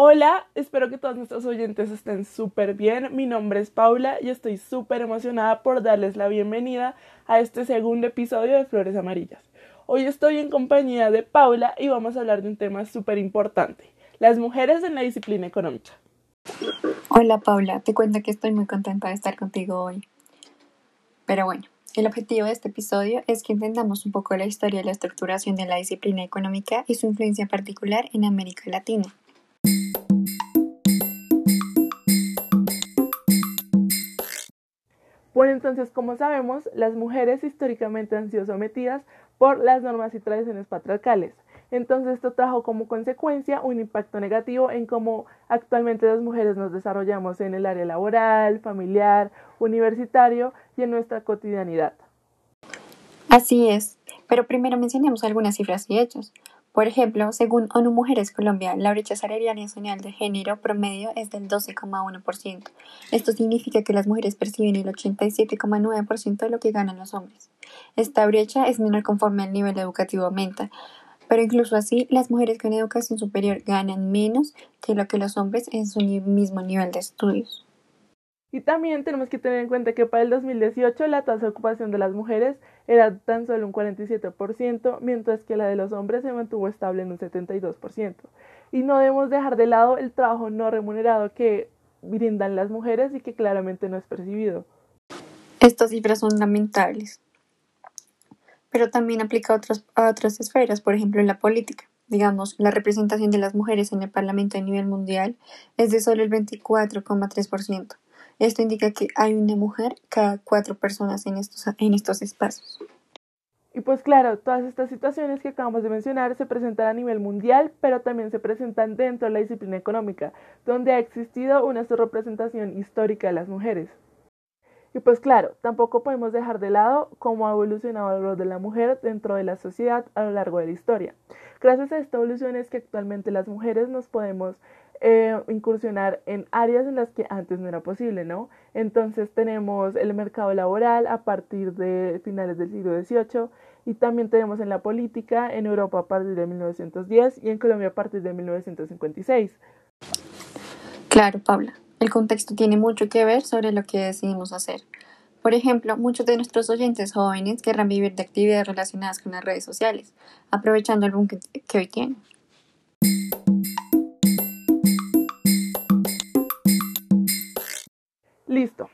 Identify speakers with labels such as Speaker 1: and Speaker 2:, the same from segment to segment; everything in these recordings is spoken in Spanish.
Speaker 1: Hola, espero que todos nuestros oyentes estén súper bien. Mi nombre es Paula y estoy súper emocionada por darles la bienvenida a este segundo episodio de Flores Amarillas. Hoy estoy en compañía de Paula y vamos a hablar de un tema súper importante, las mujeres en la disciplina económica.
Speaker 2: Hola Paula, te cuento que estoy muy contenta de estar contigo hoy. Pero bueno, el objetivo de este episodio es que entendamos un poco la historia y la estructuración de la disciplina económica y su influencia particular en América Latina.
Speaker 1: Bueno, entonces, como sabemos, las mujeres históricamente han sido sometidas por las normas y tradiciones patriarcales. Entonces, esto trajo como consecuencia un impacto negativo en cómo actualmente las mujeres nos desarrollamos en el área laboral, familiar, universitario y en nuestra cotidianidad.
Speaker 2: Así es, pero primero mencionemos algunas cifras y hechos. Por ejemplo, según ONU Mujeres Colombia, la brecha salarial nacional de género promedio es del 12,1%. Esto significa que las mujeres perciben el 87,9% de lo que ganan los hombres. Esta brecha es menor conforme el nivel educativo aumenta, pero incluso así, las mujeres con educación superior ganan menos que lo que los hombres en su mismo nivel de estudios.
Speaker 1: Y también tenemos que tener en cuenta que para el 2018 la tasa de ocupación de las mujeres era tan solo un 47%, mientras que la de los hombres se mantuvo estable en un 72%. Y no debemos dejar de lado el trabajo no remunerado que brindan las mujeres y que claramente no es percibido.
Speaker 2: Estas cifras son lamentables, pero también aplica a otras, a otras esferas, por ejemplo en la política. Digamos, la representación de las mujeres en el Parlamento a nivel mundial es de solo el 24,3%. Esto indica que hay una mujer cada cuatro personas en estos, en estos espacios.
Speaker 1: Y pues claro, todas estas situaciones que acabamos de mencionar se presentan a nivel mundial, pero también se presentan dentro de la disciplina económica, donde ha existido una subrepresentación histórica de las mujeres. Y pues claro, tampoco podemos dejar de lado cómo ha evolucionado el rol de la mujer dentro de la sociedad a lo largo de la historia. Gracias a esta evolución es que actualmente las mujeres nos podemos eh, incursionar en áreas en las que antes no era posible, ¿no? Entonces tenemos el mercado laboral a partir de finales del siglo XVIII y también tenemos en la política en Europa a partir de 1910 y en Colombia a partir de 1956.
Speaker 2: Claro, Paula. El contexto tiene mucho que ver sobre lo que decidimos hacer. Por ejemplo, muchos de nuestros oyentes jóvenes querrán vivir de actividades relacionadas con las redes sociales, aprovechando el boom que hoy tienen.
Speaker 1: Listo.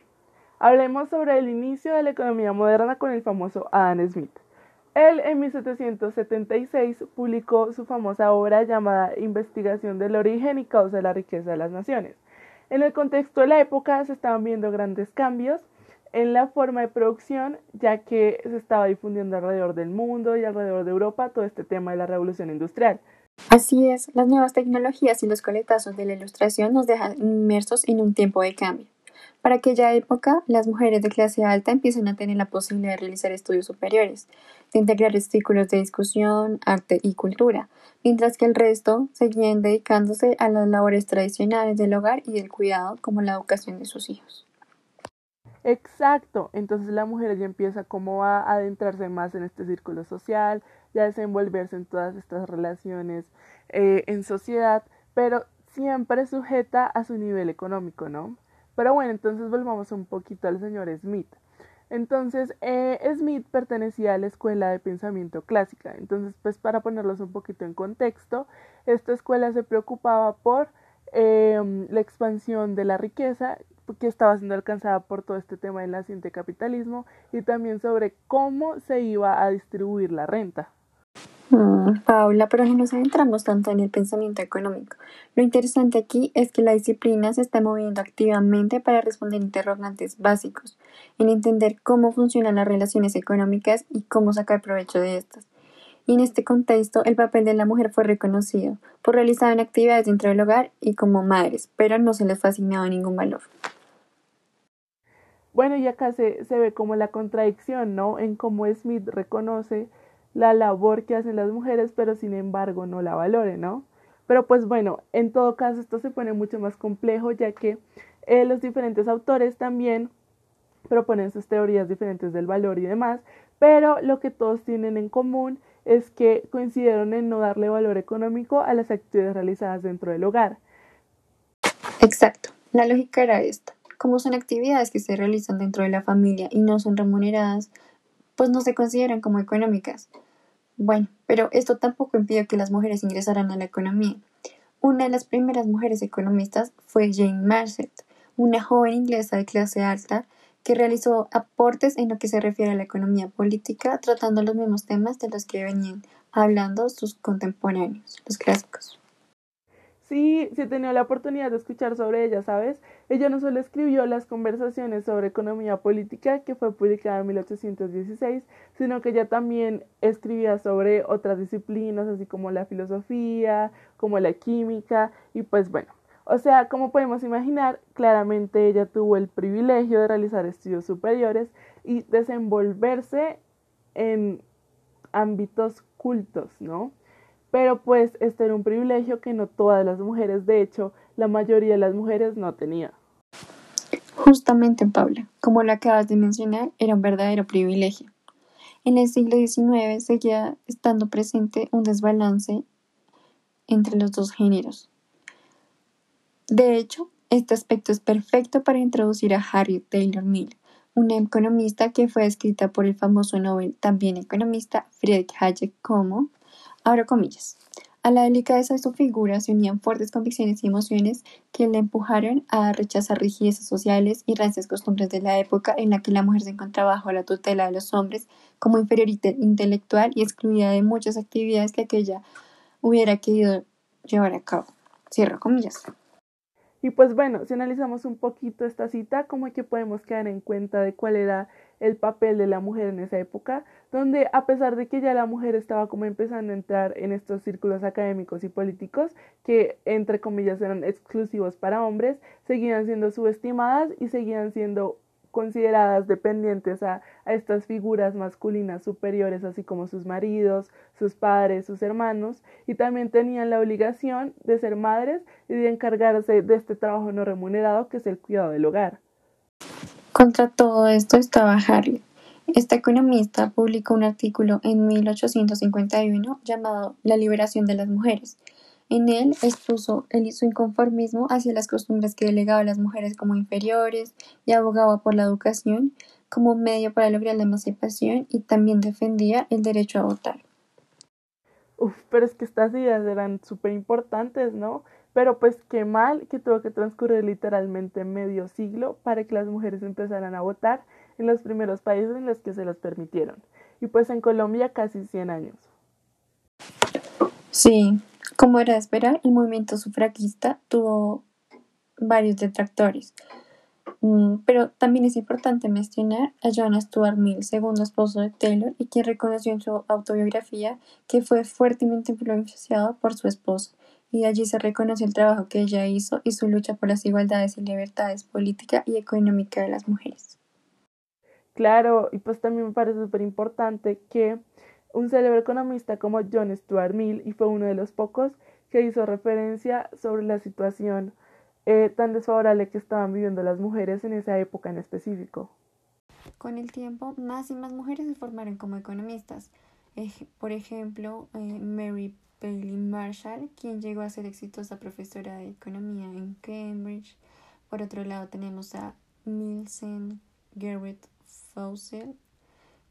Speaker 1: Hablemos sobre el inicio de la economía moderna con el famoso Adam Smith. Él en 1776 publicó su famosa obra llamada Investigación del origen y causa de la riqueza de las naciones. En el contexto de la época se estaban viendo grandes cambios en la forma de producción, ya que se estaba difundiendo alrededor del mundo y alrededor de Europa todo este tema de la revolución industrial.
Speaker 2: Así es, las nuevas tecnologías y los coletazos de la ilustración nos dejan inmersos en un tiempo de cambio. Para aquella época, las mujeres de clase alta empiezan a tener la posibilidad de realizar estudios superiores, de integrar círculos de discusión, arte y cultura, mientras que el resto seguían dedicándose a las labores tradicionales del hogar y del cuidado, como la educación de sus hijos.
Speaker 1: Exacto, entonces la mujer ya empieza como a adentrarse más en este círculo social, ya a desenvolverse en todas estas relaciones eh, en sociedad, pero siempre sujeta a su nivel económico, ¿no? Pero bueno, entonces volvamos un poquito al señor Smith. Entonces, eh, Smith pertenecía a la escuela de pensamiento clásica. Entonces, pues para ponerlos un poquito en contexto, esta escuela se preocupaba por em, la expansión de la riqueza que estaba siendo alcanzada por todo este tema del naciente capitalismo y también sobre cómo se iba a distribuir la renta.
Speaker 2: Mm, Paula, pero no nos adentramos tanto en el pensamiento económico. Lo interesante aquí es que la disciplina se está moviendo activamente para responder interrogantes básicos, en entender cómo funcionan las relaciones económicas y cómo sacar provecho de estas. Y en este contexto, el papel de la mujer fue reconocido por realizar actividades dentro del hogar y como madres, pero no se les fue asignado ningún valor.
Speaker 1: Bueno, y acá se, se ve como la contradicción, ¿no? En cómo Smith reconoce la labor que hacen las mujeres, pero sin embargo no la valoren, ¿no? Pero pues bueno, en todo caso esto se pone mucho más complejo ya que eh, los diferentes autores también proponen sus teorías diferentes del valor y demás, pero lo que todos tienen en común es que coincidieron en no darle valor económico a las actividades realizadas dentro del hogar.
Speaker 2: Exacto. La lógica era esta. Como son actividades que se realizan dentro de la familia y no son remuneradas, pues no se consideran como económicas. Bueno, pero esto tampoco impidió que las mujeres ingresaran a la economía. Una de las primeras mujeres economistas fue Jane Marcet, una joven inglesa de clase alta que realizó aportes en lo que se refiere a la economía política, tratando los mismos temas de los que venían hablando sus contemporáneos, los clásicos.
Speaker 1: Sí, sí he tenido la oportunidad de escuchar sobre ella, ¿sabes? Ella no solo escribió las conversaciones sobre economía política, que fue publicada en 1816, sino que ella también escribía sobre otras disciplinas, así como la filosofía, como la química, y pues bueno, o sea, como podemos imaginar, claramente ella tuvo el privilegio de realizar estudios superiores y desenvolverse en ámbitos cultos, ¿no? Pero pues este era un privilegio que no todas las mujeres, de hecho, la mayoría de las mujeres no tenía.
Speaker 2: Justamente, Paula, como lo acabas de mencionar, era un verdadero privilegio. En el siglo XIX seguía estando presente un desbalance entre los dos géneros. De hecho, este aspecto es perfecto para introducir a Harriet Taylor Mill, una economista que fue escrita por el famoso Nobel, también economista, Friedrich Hayek como, abro comillas, a la delicadeza de su figura se unían fuertes convicciones y emociones que le empujaron a rechazar rigidezas sociales y rancias costumbres de la época en la que la mujer se encontraba bajo la tutela de los hombres como inferior intelectual y excluida de muchas actividades que aquella hubiera querido llevar a cabo. Cierro comillas.
Speaker 1: Y pues bueno, si analizamos un poquito esta cita, como que podemos quedar en cuenta de cuál era el papel de la mujer en esa época, donde a pesar de que ya la mujer estaba como empezando a entrar en estos círculos académicos y políticos, que entre comillas eran exclusivos para hombres, seguían siendo subestimadas y seguían siendo consideradas dependientes a, estas figuras masculinas superiores, así como sus maridos, sus padres, sus hermanos, y también tenían la obligación de ser madres y de encargarse de este trabajo no remunerado que es el cuidado del hogar.
Speaker 2: Contra todo esto estaba Harriet. Esta economista publicó un artículo en 1851 llamado La liberación de las mujeres, en él expuso su inconformismo hacia las costumbres que delegaba a las mujeres como inferiores y abogaba por la educación como medio para lograr la emancipación y también defendía el derecho a votar.
Speaker 1: Uf, pero es que estas ideas eran súper importantes, ¿no? Pero pues qué mal que tuvo que transcurrir literalmente medio siglo para que las mujeres empezaran a votar en los primeros países en los que se las permitieron. Y pues en Colombia casi 100 años.
Speaker 2: Sí, como era de esperar, el movimiento sufragista tuvo varios detractores. Mm, pero también es importante mencionar a John Stuart Mill, segundo esposo de Taylor, y quien reconoció en su autobiografía que fue fuertemente influenciado por su esposo, y allí se reconoce el trabajo que ella hizo y su lucha por las igualdades y libertades política y económica de las mujeres.
Speaker 1: Claro, y pues también me parece súper importante que un célebre economista como John Stuart Mill y fue uno de los pocos que hizo referencia sobre la situación eh, tan desfavorable que estaban viviendo las mujeres en esa época en específico.
Speaker 2: Con el tiempo, más y más mujeres se formaron como economistas. por ejemplo, eh, Mary Bailey Marshall, quien llegó a ser exitosa profesora de economía en Cambridge. Por otro lado, tenemos a Nielsen Gerrit Faussel,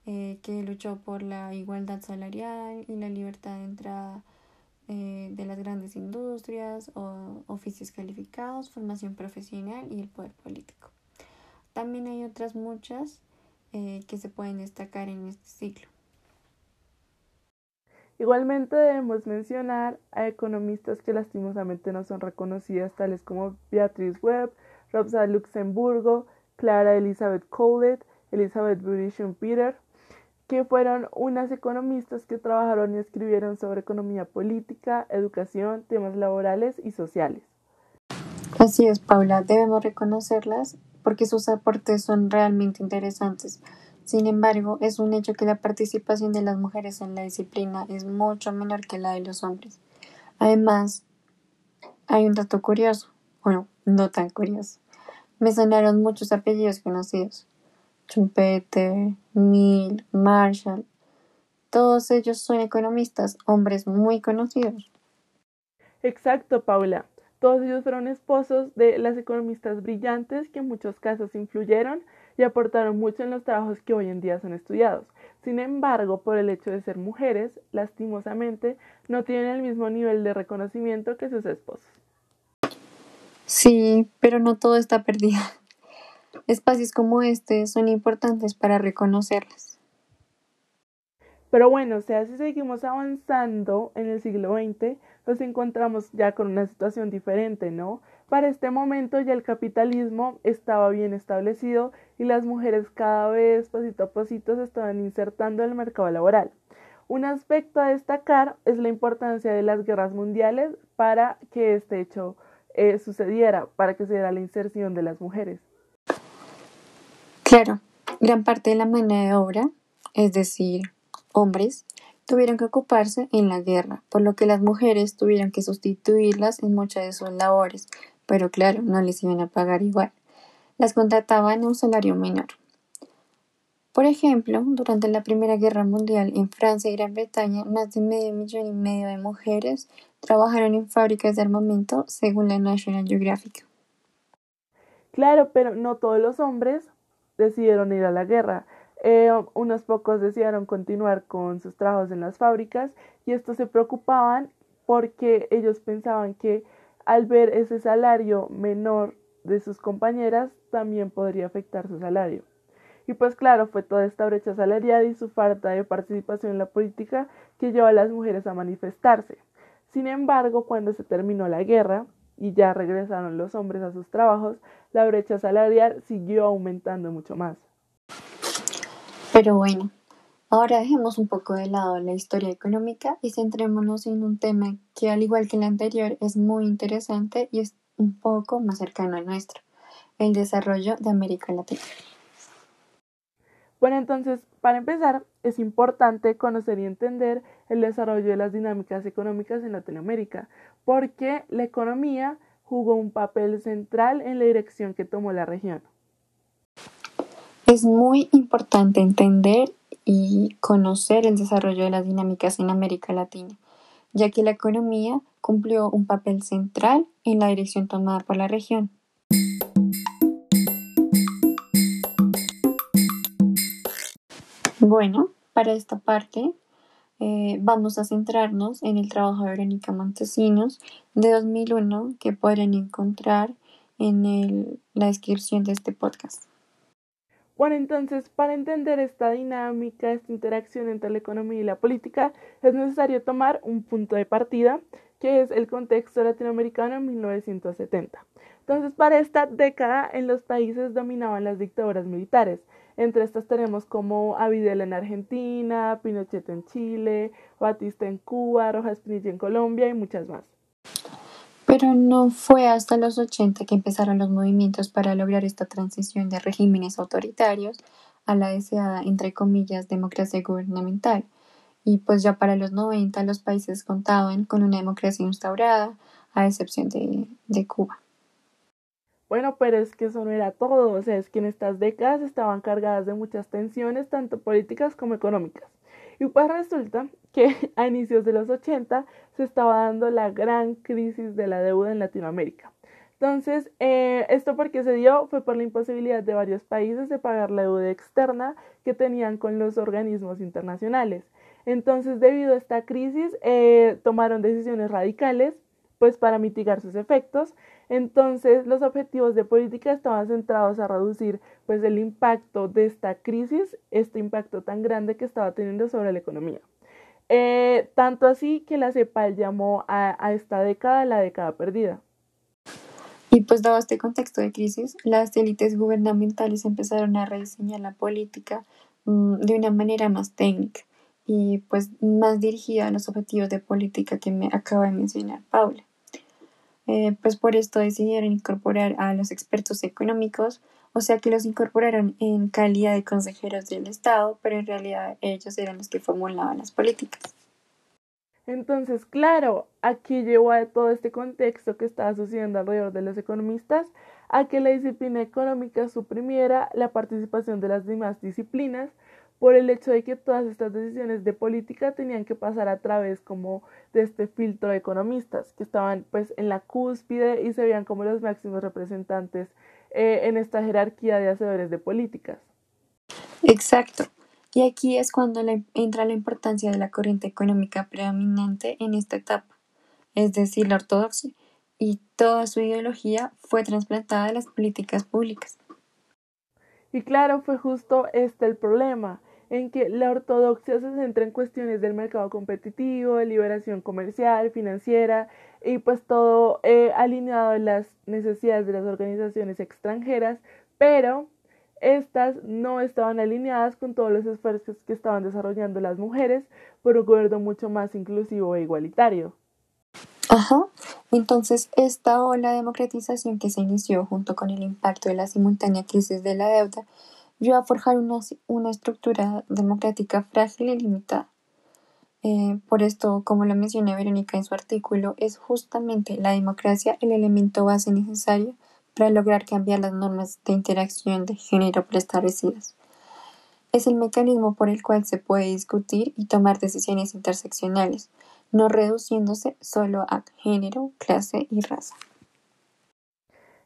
Speaker 2: eh, que luchó por la igualdad salarial y la libertad de entrada eh, de las grandes industrias, o oficios calificados, formación profesional y el poder político. También hay otras muchas eh, que se pueden destacar en este ciclo.
Speaker 1: Igualmente debemos mencionar a economistas que lastimosamente no son reconocidas, tales como Beatrice Webb, Rosa Luxemburgo, Clara Elizabeth Collett, Elizabeth Burishon Peter, que fueron unas economistas que trabajaron y escribieron sobre economía política, educación, temas laborales y sociales.
Speaker 2: Así es, Paula, debemos reconocerlas porque sus aportes son realmente interesantes. Sin embargo, es un hecho que la participación de las mujeres en la disciplina es mucho menor que la de los hombres. Además, hay un dato curioso, bueno, no tan curioso. Me sonaron muchos apellidos conocidos. Schumpeter, Mill, Marshall, todos ellos son economistas, hombres muy conocidos.
Speaker 1: Exacto, Paula. Todos ellos fueron esposos de las economistas brillantes que en muchos casos influyeron y aportaron mucho en los trabajos que hoy en día son estudiados. Sin embargo, por el hecho de ser mujeres, lastimosamente, no tienen el mismo nivel de reconocimiento que sus esposos.
Speaker 2: Sí, pero no todo está perdido. Espacios como este son importantes para reconocerlas.
Speaker 1: Pero bueno, o sea, si seguimos avanzando en el siglo XX, nos encontramos ya con una situación diferente, ¿no? Para este momento ya el capitalismo estaba bien establecido y las mujeres cada vez pasito a pasito se estaban insertando en el mercado laboral. Un aspecto a destacar es la importancia de las guerras mundiales para que este hecho eh, sucediera, para que se diera la inserción de las mujeres.
Speaker 2: Claro, gran parte de la mano de obra, es decir, hombres, tuvieron que ocuparse en la guerra, por lo que las mujeres tuvieron que sustituirlas en muchas de sus labores, pero claro, no les iban a pagar igual. Las contrataban a un salario menor. Por ejemplo, durante la Primera Guerra Mundial en Francia y Gran Bretaña, más de medio millón y medio de mujeres trabajaron en fábricas de armamento, según la National Geographic.
Speaker 1: Claro, pero no todos los hombres decidieron ir a la guerra. Eh, unos pocos decidieron continuar con sus trabajos en las fábricas y estos se preocupaban porque ellos pensaban que al ver ese salario menor de sus compañeras también podría afectar su salario. Y pues claro, fue toda esta brecha salarial y su falta de participación en la política que llevó a las mujeres a manifestarse. Sin embargo, cuando se terminó la guerra y ya regresaron los hombres a sus trabajos, la brecha salarial siguió aumentando mucho más.
Speaker 2: Pero bueno, ahora dejemos un poco de lado la historia económica y centrémonos en un tema que al igual que el anterior es muy interesante y es un poco más cercano al nuestro, el desarrollo de América Latina.
Speaker 1: Bueno, entonces, para empezar, es importante conocer y entender el desarrollo de las dinámicas económicas en Latinoamérica, porque la economía jugó un papel central en la dirección que tomó la región.
Speaker 2: Es muy importante entender y conocer el desarrollo de las dinámicas en América Latina, ya que la economía cumplió un papel central en la dirección tomada por la región. Bueno, para esta parte eh, vamos a centrarnos en el trabajo de Verónica Montesinos de 2001 que pueden encontrar en la descripción de este podcast.
Speaker 1: Bueno, entonces, para entender esta dinámica, esta interacción entre la economía y la política, es necesario tomar un punto de partida, que es el contexto latinoamericano en 1970. Entonces, para esta década, en los países dominaban las dictaduras militares. Entre estas tenemos como a en Argentina, Pinochet en Chile, Batista en Cuba, Rojas Pinilla en Colombia y muchas más.
Speaker 2: Pero no fue hasta los 80 que empezaron los movimientos para lograr esta transición de regímenes autoritarios a la deseada, entre comillas, democracia gubernamental. Y pues ya para los 90 los países contaban con una democracia instaurada, a excepción de, de Cuba.
Speaker 1: Bueno, pero es que eso no era todo, o sea, es que en estas décadas estaban cargadas de muchas tensiones, tanto políticas como económicas. Y pues resulta que a inicios de los 80 se estaba dando la gran crisis de la deuda en Latinoamérica. Entonces, eh, esto porque se dio fue por la imposibilidad de varios países de pagar la deuda externa que tenían con los organismos internacionales. Entonces, debido a esta crisis, eh, tomaron decisiones radicales pues para mitigar sus efectos. Entonces, los objetivos de política estaban centrados a reducir pues el impacto de esta crisis, este impacto tan grande que estaba teniendo sobre la economía. Eh, tanto así que la CEPAL llamó a, esta década la década perdida.
Speaker 2: Y pues dado este contexto de crisis, las élites gubernamentales empezaron a rediseñar la política mm, de una manera más técnica y pues más dirigida a los objetivos de política que me acaba de mencionar Paula. Eh, pues por esto decidieron incorporar a los expertos económicos, o sea que los incorporaron en calidad de consejeros del Estado, pero en realidad ellos eran los que formulaban las políticas.
Speaker 1: Entonces, claro, aquí llevó a todo este contexto que estaba sucediendo alrededor de los economistas a que la disciplina económica suprimiera la participación de las demás disciplinas por el hecho de que todas estas decisiones de política tenían que pasar a través como de este filtro de economistas que estaban pues en la cúspide y se veían como los máximos representantes eh, en esta jerarquía de hacedores de políticas.
Speaker 2: Exacto. Y aquí es cuando entra la importancia de la corriente económica predominante en esta etapa, es decir, la ortodoxia, y toda su ideología fue trasplantada a las políticas públicas.
Speaker 1: Y claro, fue justo este el problema, en que la ortodoxia se centra en cuestiones del mercado competitivo, de liberación comercial, financiera y pues todo eh, alineado a las necesidades de las organizaciones extranjeras, pero estas no estaban alineadas con todos los esfuerzos que estaban desarrollando las mujeres por un gobierno mucho más inclusivo e igualitario.
Speaker 2: Ajá. Entonces, esta ola de democratización que se inició junto con el impacto de la simultánea crisis de la deuda vio a forjar una, una estructura democrática frágil y limitada. Eh, por esto, como lo menciona Verónica en su artículo, es justamente la democracia el elemento base necesario para lograr cambiar las normas de interacción de género preestablecidas. Es el mecanismo por el cual se puede discutir y tomar decisiones interseccionales, no reduciéndose solo a género, clase y raza.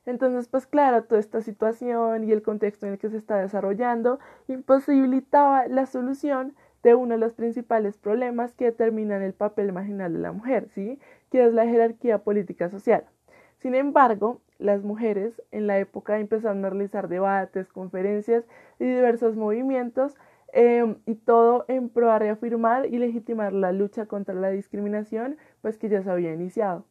Speaker 1: Entonces, pues claro, toda esta situación y el contexto en el que se está desarrollando imposibilitaba la solución de uno de los principales problemas que determinan el papel marginal de la mujer, ¿sí? que es la jerarquía política social. Sin embargo, las mujeres en la época empezaron a realizar debates, conferencias y diversos movimientos em, y todo en pro de reafirmar y legitimar la lucha contra la discriminación, pues que ya se había iniciado.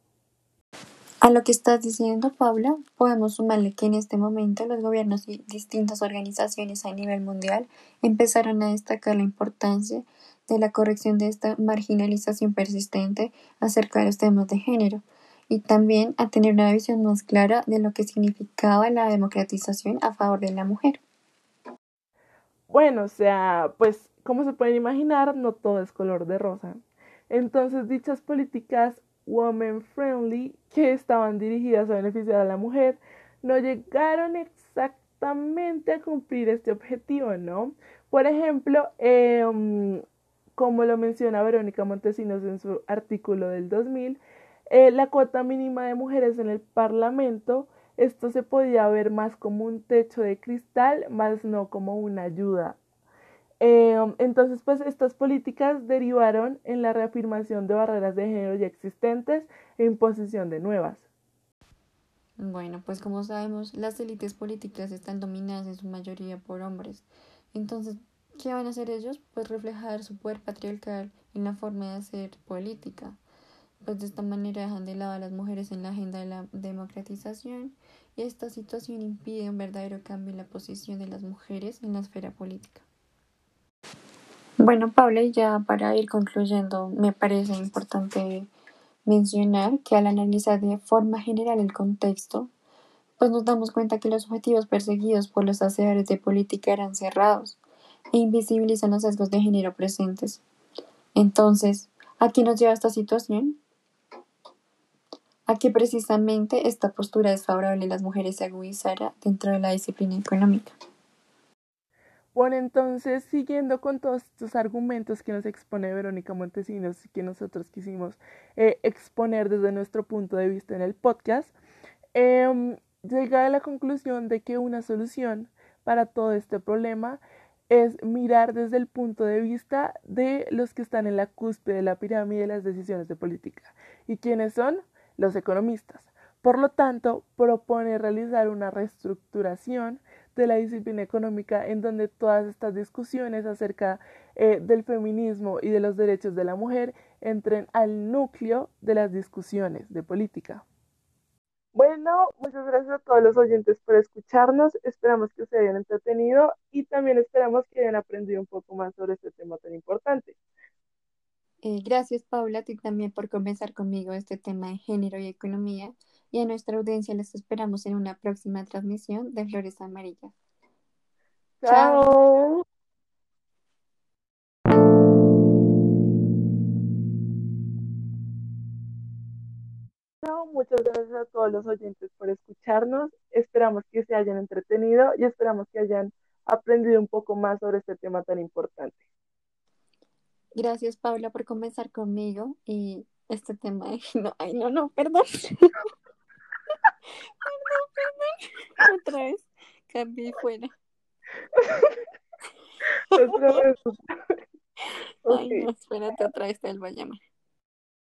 Speaker 2: A lo que estás diciendo, Paula, podemos sumarle que en este momento los gobiernos y distintas organizaciones a nivel mundial empezaron a destacar la importancia de la corrección de esta marginalización persistente acerca de los temas de género y también a tener una visión más clara de lo que significaba la democratización a favor de la mujer.
Speaker 1: Bueno, o sea, pues como se pueden imaginar, no todo es color de rosa. Entonces, dichas políticas woman friendly que estaban dirigidas a beneficiar a la mujer no llegaron exactamente a cumplir este objetivo, ¿no? Por ejemplo, em, como lo menciona Verónica Montesinos en su artículo del 2000, eh, la cuota mínima de mujeres en el Parlamento, esto se podía ver más como un techo de cristal, más no como una ayuda Em, entonces, pues estas políticas derivaron en la reafirmación de barreras de género ya existentes e imposición de nuevas.
Speaker 2: Bueno, pues como sabemos, las élites políticas están dominadas en su mayoría por hombres. Entonces, ¿qué van a hacer ellos? Pues reflejar su poder patriarcal en la forma de hacer política. Pues de esta manera dejan de lado a las mujeres en la agenda de la democratización y esta situación impide un verdadero cambio en la posición de las mujeres en la esfera política. Bueno, Paula, y ya para ir concluyendo, me parece importante mencionar que al analizar de forma general el contexto, pues nos damos cuenta que los objetivos perseguidos por los hacedores de política eran cerrados e invisibilizan los sesgos de género presentes. Entonces, ¿a qué nos lleva esta situación? A que precisamente esta postura desfavorable de las mujeres se agudizara dentro de la disciplina económica.
Speaker 1: Bueno, entonces, siguiendo con todos estos argumentos que nos expone Verónica Montesinos y que nosotros quisimos eh, exponer desde nuestro punto de vista en el podcast, eh, a la conclusión de que una solución para todo este problema es mirar desde el punto de vista de los que están en la cúspide de la pirámide de las decisiones de política. ¿Y quiénes son? Los economistas. Por lo tanto, propone realizar una reestructuración de la disciplina económica en donde todas estas discusiones acerca eh, del feminismo y de los derechos de la mujer entren al núcleo de las discusiones de política. Bueno, muchas gracias a todos los oyentes por escucharnos. Esperamos que se hayan entretenido y también esperamos que hayan aprendido un poco más sobre este tema tan importante.
Speaker 2: Eh, gracias, Paula, a ti también por comenzar conmigo este tema de género y economía y a nuestra audiencia les esperamos en una próxima transmisión de Flores Amarillas.
Speaker 1: Chao. Muchas gracias a todos los oyentes por escucharnos. Esperamos que se hayan entretenido y esperamos que hayan aprendido un poco más sobre este tema tan importante.
Speaker 2: Gracias, Paula, por conversar conmigo y este tema de... No, ay, no, no, perdón. perdón, perdón. Otra vez, cambié fuera. Ay, no, espérate, otra vez te va a llamar.